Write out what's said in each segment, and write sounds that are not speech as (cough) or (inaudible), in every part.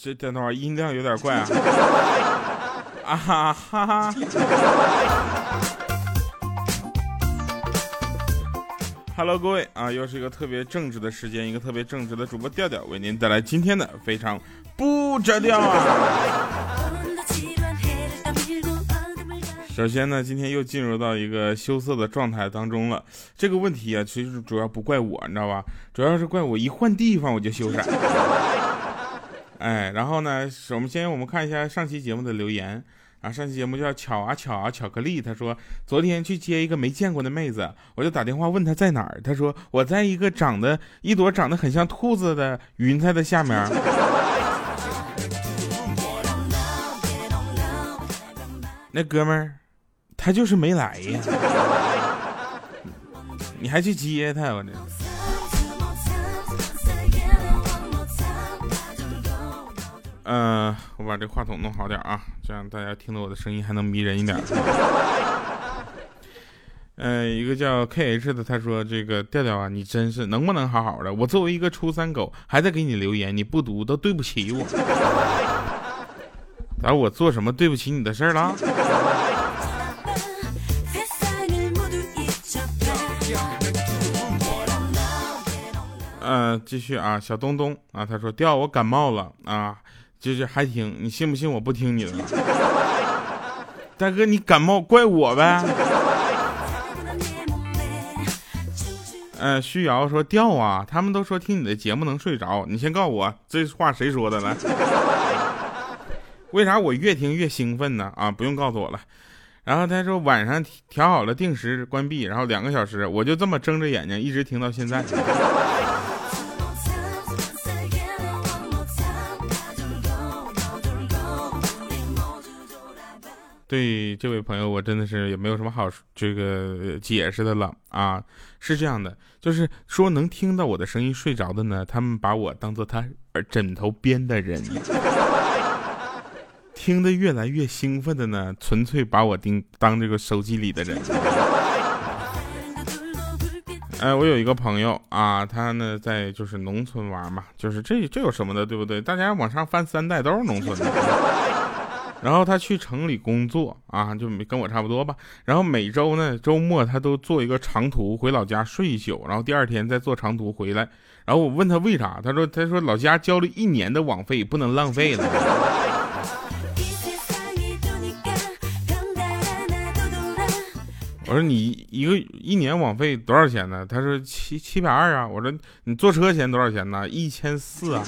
这等会儿音量有点怪啊！啊哈哈哈！Hello，各位啊，又是一个特别正直的时间，一个特别正直的主播调调为您带来今天的非常不着调啊！首先呢，今天又进入到一个羞涩的状态当中了。这个问题啊，其实主要不怪我，你知道吧？主要是怪我一换地方我就羞涩。哎，然后呢，我们先我们看一下上期节目的留言啊。上期节目叫巧啊巧啊巧克力，他说昨天去接一个没见过的妹子，我就打电话问他在哪儿，他说我在一个长得一朵长得很像兔子的云彩的下面。那哥们儿，他就是没来呀，(laughs) 你还去接他，我这。嗯，我把这话筒弄好点啊，这样大家听到我的声音还能迷人一点。嗯，(laughs) 一个叫 K H 的，他说：“这个调调啊，你真是能不能好好的？我作为一个初三狗，还在给你留言，你不读都对不起我。(laughs) 咋，我做什么对不起你的事儿了？”嗯，(laughs) 继续啊，小东东啊，他说：“调，我感冒了啊。”就是还听，你信不信我不听你的？大哥，你感冒怪我呗？嗯，徐瑶说掉啊，他们都说听你的节目能睡着，你先告诉我这话谁说的来？为啥我越听越兴奋呢？啊，不用告诉我了。然后他说晚上调好了定时关闭，然后两个小时，我就这么睁着眼睛一直听到现在。对这位朋友，我真的是也没有什么好这个解释的了啊。是这样的，就是说能听到我的声音睡着的呢，他们把我当做他枕头边的人；(laughs) 听得越来越兴奋的呢，纯粹把我盯当这个手机里的人。(laughs) 哎，我有一个朋友啊，他呢在就是农村玩嘛，就是这这有什么的，对不对？大家往上翻三代都是农村的。(laughs) 然后他去城里工作啊，就没跟我差不多吧。然后每周呢，周末他都坐一个长途回老家睡一宿，然后第二天再坐长途回来。然后我问他为啥，他说他说老家交了一年的网费，不能浪费了。我说你一个一年网费多少钱呢？他说七七百二啊。我说你坐车钱多少钱呢？一千四啊。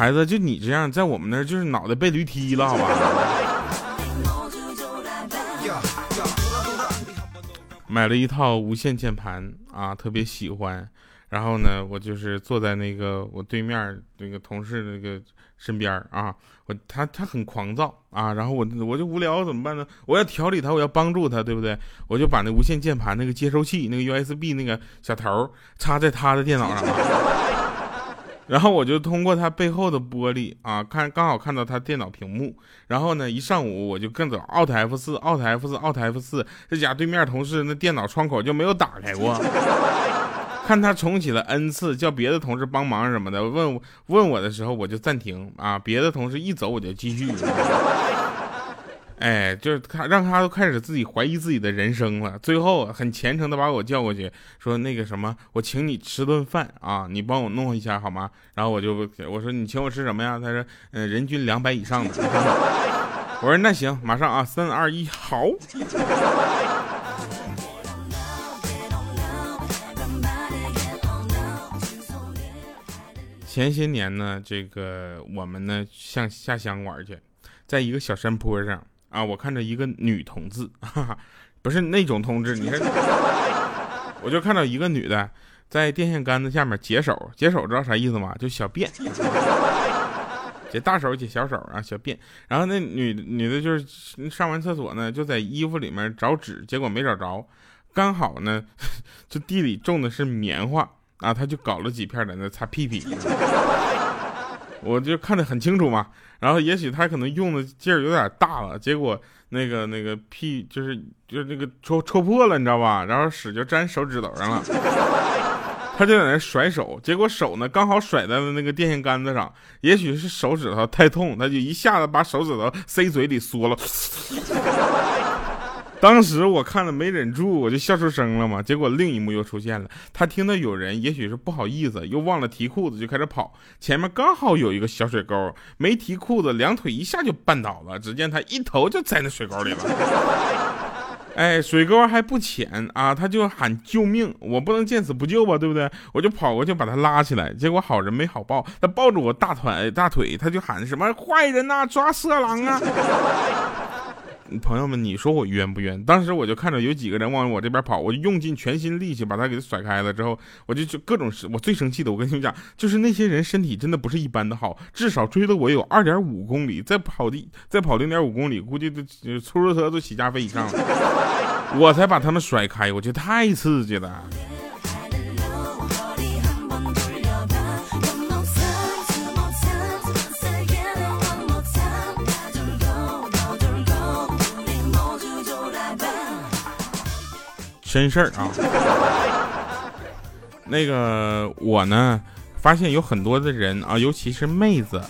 孩子，就你这样，在我们那儿就是脑袋被驴踢了，好吧？买了一套无线键盘啊，特别喜欢。然后呢，我就是坐在那个我对面那个同事那个身边啊，我他他很狂躁啊，然后我我就无聊怎么办呢？我要调理他，我要帮助他，对不对？我就把那无线键盘那个接收器那个 USB 那个小头插在他的电脑上。然后我就通过他背后的玻璃啊，看刚好看到他电脑屏幕。然后呢，一上午我就跟着 Alt F 四奥台 F 四奥台 F 四，这家对面同事那电脑窗口就没有打开过。看他重启了 N 次，叫别的同事帮忙什么的，问问我的时候我就暂停啊，别的同事一走我就继续。哎，就是他让他都开始自己怀疑自己的人生了。最后很虔诚的把我叫过去，说那个什么，我请你吃顿饭啊，你帮我弄一下好吗？然后我就我说你请我吃什么呀？他说嗯，人均两百以上的。我说那行，马上啊，三二一，好。前些年呢，这个我们呢向下乡玩去，在一个小山坡上。啊！我看着一个女同志，(laughs) 哈哈，不是那种同志，你看，我就看到一个女的在电线杆子下面解手，解手知道啥意思吗？就小便，(laughs) 解大手解小手啊，小便。然后那女女的就是上完厕所呢，就在衣服里面找纸，结果没找着，刚好呢，(laughs) 就地里种的是棉花啊，她就搞了几片在那擦屁屁。我就看得很清楚嘛。然后也许他可能用的劲儿有点大了，结果那个那个屁就是就是那个戳戳破了，你知道吧？然后屎就粘手指头上了，他就在那甩手，结果手呢刚好甩在了那个电线杆子上，也许是手指头太痛，他就一下子把手指头塞嘴里缩了。当时我看了没忍住，我就笑出声了嘛。结果另一幕又出现了，他听到有人，也许是不好意思，又忘了提裤子，就开始跑。前面刚好有一个小水沟，没提裤子，两腿一下就绊倒了。只见他一头就栽那水沟里了。(laughs) 哎，水沟还不浅啊，他就喊救命，我不能见死不救吧，对不对？我就跑过去把他拉起来。结果好人没好报，他抱着我大腿，大腿他就喊什么坏人呐，抓色狼啊！朋友们，你说我冤不冤？当时我就看着有几个人往我这边跑，我就用尽全心力气把他给甩开了。之后我就就各种我最生气的，我跟你们讲，就是那些人身体真的不是一般的好，至少追了我有二点五公里，再跑的再跑零点五公里，估计都出租车都起价费以上了，(laughs) 我才把他们甩开。我觉得太刺激了。真事儿啊，那个我呢，发现有很多的人啊，尤其是妹子，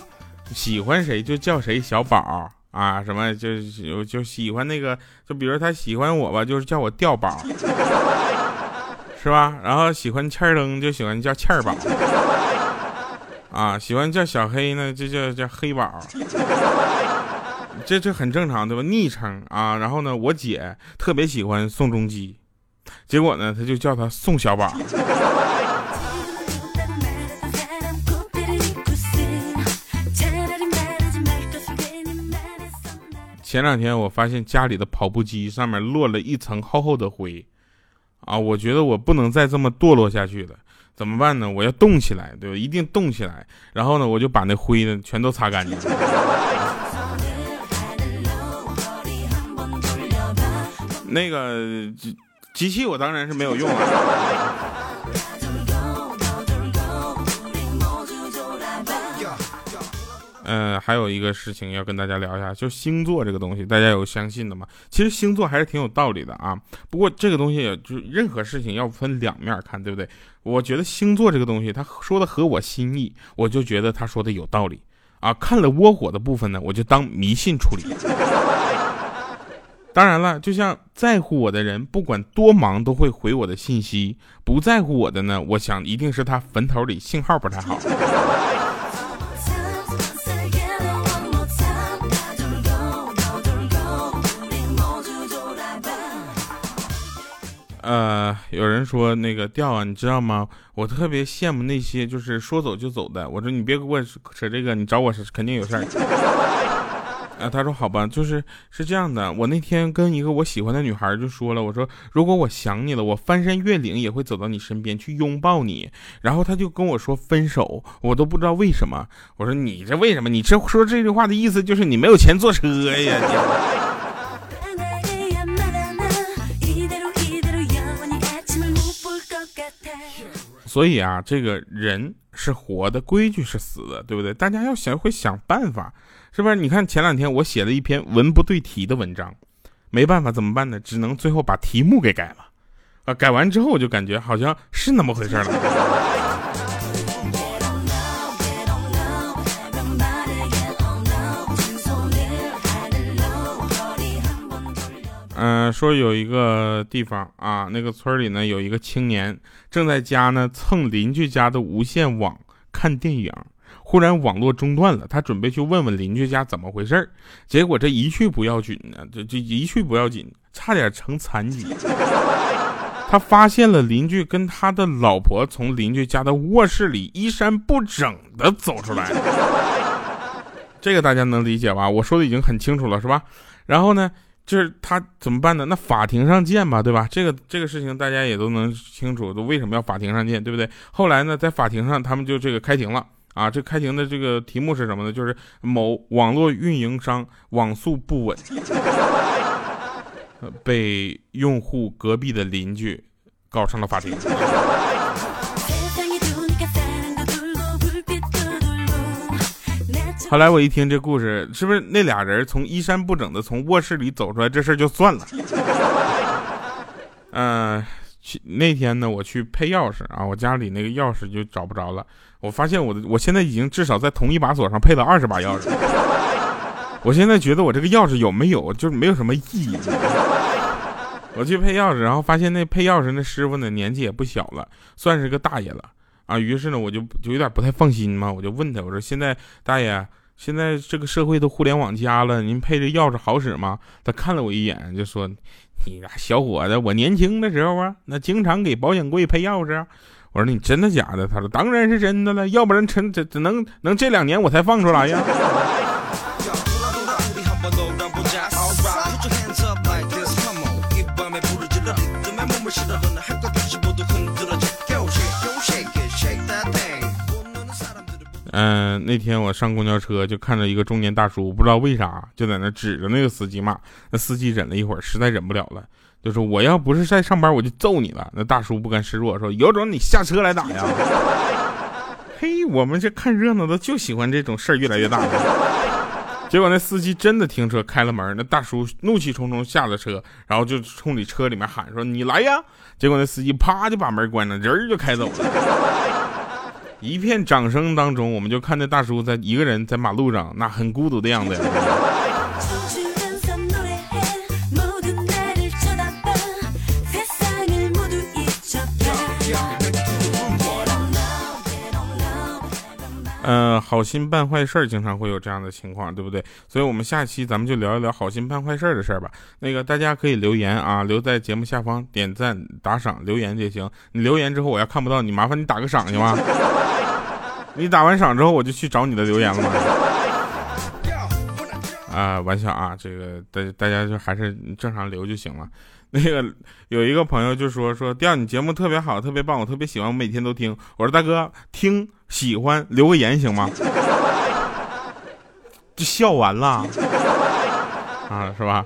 喜欢谁就叫谁小宝啊，什么就就就喜欢那个，就比如他喜欢我吧，就是叫我调宝，是吧？然后喜欢欠儿灯就喜欢叫欠儿宝，啊，喜欢叫小黑呢就叫叫黑宝，这这很正常对吧？昵称啊，然后呢，我姐特别喜欢宋仲基。结果呢，他就叫他宋小宝。前两天我发现家里的跑步机上面落了一层厚厚的灰，啊，我觉得我不能再这么堕落下去了，怎么办呢？我要动起来，对吧？一定动起来。然后呢，我就把那灰呢全都擦干净。那个。机器我当然是没有用了。嗯，(laughs) 还有一个事情要跟大家聊一下，就星座这个东西，大家有相信的吗？其实星座还是挺有道理的啊。不过这个东西，就任何事情要分两面看，对不对？我觉得星座这个东西，他说的合我心意，我就觉得他说的有道理啊。看了窝火的部分呢，我就当迷信处理。当然了，就像在乎我的人，不管多忙都会回我的信息；不在乎我的呢，我想一定是他坟头里信号不太好。呃，有人说那个调啊，你知道吗？我特别羡慕那些就是说走就走的。我说你别给我扯这个，你找我是肯定有事儿。啊，他说好吧，就是是这样的，我那天跟一个我喜欢的女孩就说了，我说如果我想你了，我翻山越岭也会走到你身边去拥抱你。然后他就跟我说分手，我都不知道为什么。我说你这为什么？你这说这句话的意思就是你没有钱坐车呀？所以啊，这个人是活的，规矩是死的，对不对？大家要学会想办法。是不是？你看前两天我写了一篇文不对题的文章，没办法，怎么办呢？只能最后把题目给改了。啊，改完之后我就感觉好像是那么回事了。说有一个地方啊，那个村里呢有一个青年正在家呢蹭邻居家的无线网看电影。忽然网络中断了，他准备去问问邻居家怎么回事儿，结果这一去不要紧呢，这这一去不要紧，差点成残疾。他发现了邻居跟他的老婆从邻居家的卧室里衣衫不整的走出来，这个大家能理解吧？我说的已经很清楚了，是吧？然后呢，就是他怎么办呢？那法庭上见吧，对吧？这个这个事情大家也都能清楚，都为什么要法庭上见，对不对？后来呢，在法庭上他们就这个开庭了。啊，这开庭的这个题目是什么呢？就是某网络运营商网速不稳，被用户隔壁的邻居告上了法庭。后来我一听这故事，是不是那俩人从衣衫不整的从卧室里走出来，这事儿就算了？嗯，(laughs) 去那天呢，我去配钥匙啊，我家里那个钥匙就找不着了。我发现我的，我现在已经至少在同一把锁上配了二十把钥匙。我现在觉得我这个钥匙有没有，就是没有什么意义。我去配钥匙，然后发现那配钥匙那师傅呢年纪也不小了，算是个大爷了啊。于是呢，我就就有点不太放心嘛，我就问他，我说现在大爷，现在这个社会都互联网加了，您配这钥匙好使吗？他看了我一眼，就说：“你俩小伙子，我年轻的时候啊，那经常给保险柜配钥匙。”我说：“你真的假的？”他说：“当然是真的了，要不然成这怎能能这两年我才放出来呀。”嗯，那天我上公交车就看到一个中年大叔，不知道为啥就在那指着那个司机骂。那司机忍了一会儿，实在忍不了了，就说：“我要不是在上班，我就揍你了。”那大叔不甘示弱，说：“有种你下车来打呀！”嘿，我们这看热闹的就喜欢这种事儿越来越大。结果那司机真的停车开了门，那大叔怒气冲冲下了车，然后就冲你车里面喊说：“你来呀！”结果那司机啪就把门关上，人就开走了。一片掌声当中，我们就看那大叔在一个人在马路上，那很孤独的样子。嗯，好心办坏事儿，经常会有这样的情况，对不对？所以，我们下期咱们就聊一聊好心办坏事儿的事儿吧。那个，大家可以留言啊，留在节目下方点赞、打赏、留言就行。你留言之后，我要看不到你，麻烦你打个赏行吗？你打完赏之后，我就去找你的留言了吗？(laughs) 啊，玩笑啊，这个大大家就还是正常留就行了。那个有一个朋友就说说，第二你节目特别好，特别棒，我特别喜欢，我每天都听。我说大哥，听喜欢留个言行吗？(laughs) 就笑完了啊，是吧？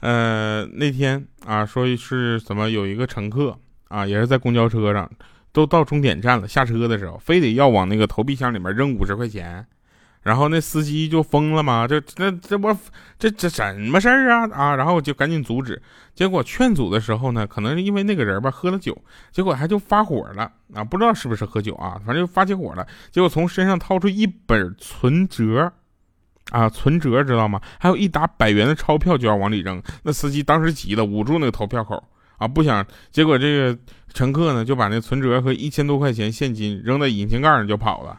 呃，那天啊，说是怎么有一个乘客啊，也是在公交车上。都到终点站了，下车的时候非得要往那个投币箱里面扔五十块钱，然后那司机就疯了嘛，这这这不这这什么事儿啊啊！然后就赶紧阻止，结果劝阻的时候呢，可能是因为那个人吧喝了酒，结果还就发火了啊，不知道是不是喝酒啊，反正就发起火了，结果从身上掏出一本存折，啊存折知道吗？还有一沓百元的钞票就要往里扔，那司机当时急了，捂住那个投票口。啊，不想，结果这个乘客呢就把那存折和一千多块钱现金扔在引擎盖上就跑了。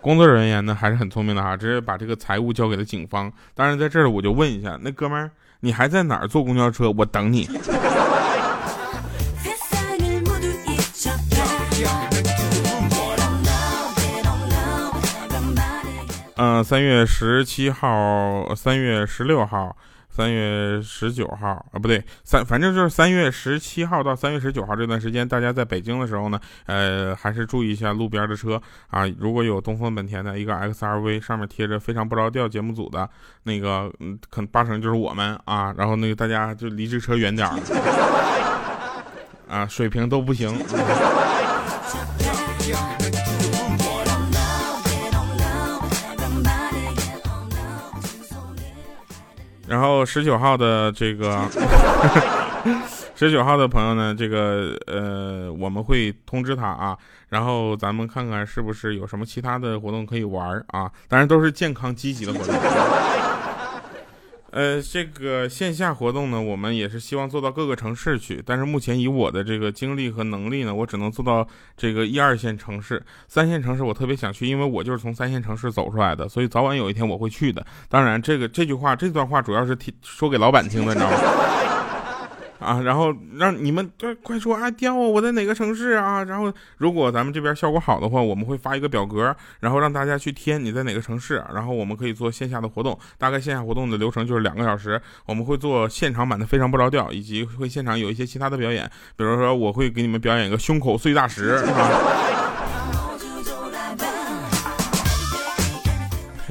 工作人员呢还是很聪明的哈，直接把这个财物交给了警方。当然，在这儿我就问一下，那哥们儿，你还在哪儿坐公交车？我等你。嗯，三月十七号，三月十六号。三月十九号啊，不对，三反正就是三月十七号到三月十九号这段时间，大家在北京的时候呢，呃，还是注意一下路边的车啊。如果有东风本田的一个 XRV，上面贴着非常不着调节目组的那个，嗯，可能八成就是我们啊。然后那个大家就离这车远点儿 (laughs) 啊，水平都不行。(laughs) (laughs) 然后十九号的这个，(laughs) 十九号的朋友呢，这个呃，我们会通知他啊，然后咱们看看是不是有什么其他的活动可以玩啊，当然都是健康积极的活动。呃，这个线下活动呢，我们也是希望做到各个城市去，但是目前以我的这个精力和能力呢，我只能做到这个一二线城市，三线城市我特别想去，因为我就是从三线城市走出来的，所以早晚有一天我会去的。当然，这个这句话这段话主要是听说给老板听的，你知道吗？啊，然后让你们对快说啊，调啊，我在哪个城市啊？然后如果咱们这边效果好的话，我们会发一个表格，然后让大家去填你在哪个城市，然后我们可以做线下的活动。大概线下活动的流程就是两个小时，我们会做现场版的非常不着调，以及会现场有一些其他的表演，比如说我会给你们表演一个胸口碎大石啊。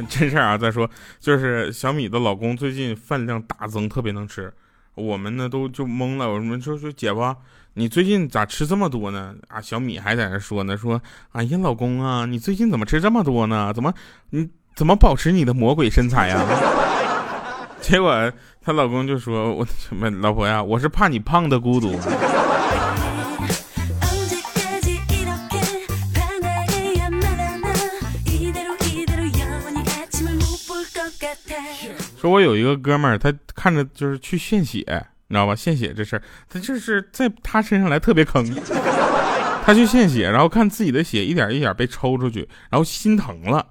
(laughs) 真事儿啊！再说就是小米的老公最近饭量大增，特别能吃。我们呢都就懵了，我们说说姐夫，你最近咋吃这么多呢？啊，小米还在那说呢，说，哎呀，老公啊，你最近怎么吃这么多呢？怎么，你怎么保持你的魔鬼身材呀？(laughs) 结果她老公就说，我什么 (laughs) 老婆呀，我是怕你胖的孤独。说我有一个哥们儿，他看着就是去献血，你知道吧？献血这事儿，他就是在他身上来特别坑。(laughs) 他去献血，然后看自己的血一点一点被抽出去，然后心疼了，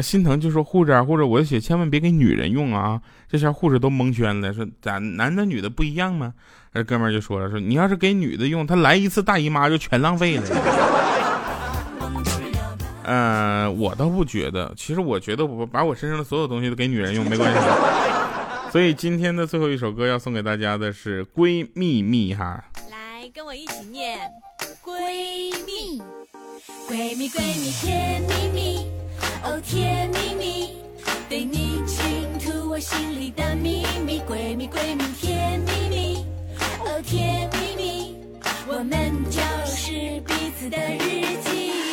心疼就说护士啊，护士，我的血千万别给女人用啊！这下护士都蒙圈了，说咱男的女的不一样吗？这哥们儿就说了，说你要是给女的用，她来一次大姨妈就全浪费了。嗯，我倒不觉得。其实我觉得，我把我身上的所有东西都给女人用没关系。(laughs) 所以今天的最后一首歌要送给大家的是《闺蜜蜜》哈。来，跟我一起念：闺蜜，闺蜜，闺蜜，甜蜜蜜，哦，甜蜜蜜，对你倾吐我心里的秘密。闺蜜，闺蜜，甜蜜蜜，哦，甜蜜蜜，我们就是彼此的日记。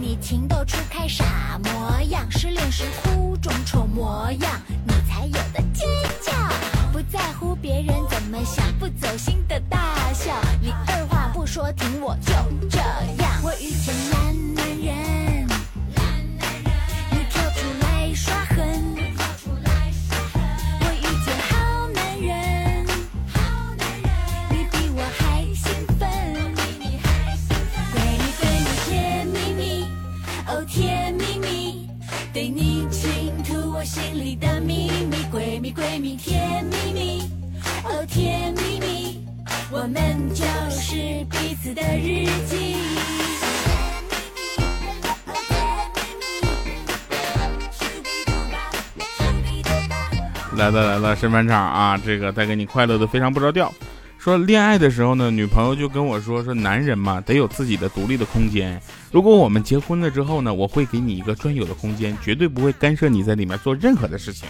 你情窦初开傻模样，失恋时哭肿丑模样，你才有的来了来了，审判场啊，这个带给你快乐的非常不着调。说恋爱的时候呢，女朋友就跟我说说，男人嘛得有自己的独立的空间。如果我们结婚了之后呢，我会给你一个专有的空间，绝对不会干涉你在里面做任何的事情。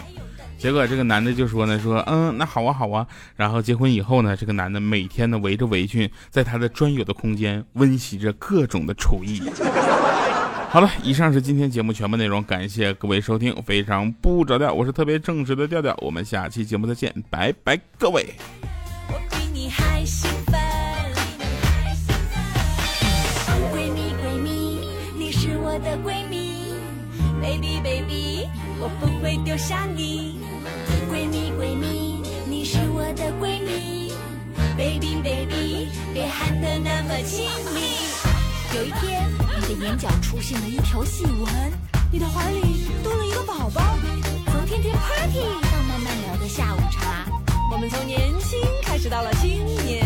结果这个男的就说呢，说嗯，那好啊好啊。然后结婚以后呢，这个男的每天呢围着围裙，在他的专有的空间温习着各种的厨艺。(laughs) 好了，以上是今天节目全部内容，感谢各位收听，非常不着调，我是特别正直的调调，我们下期节目再见，拜拜各位。我比你还兴奋，闺蜜闺蜜，你是我的闺蜜，baby baby，我不会丢下你。，baby baby，别喊得那么亲密。有一天，你的眼角出现了一条细纹，你的怀里多了一个宝宝。从天天 party 到慢慢聊的下午茶，我们从年轻开始到了青年，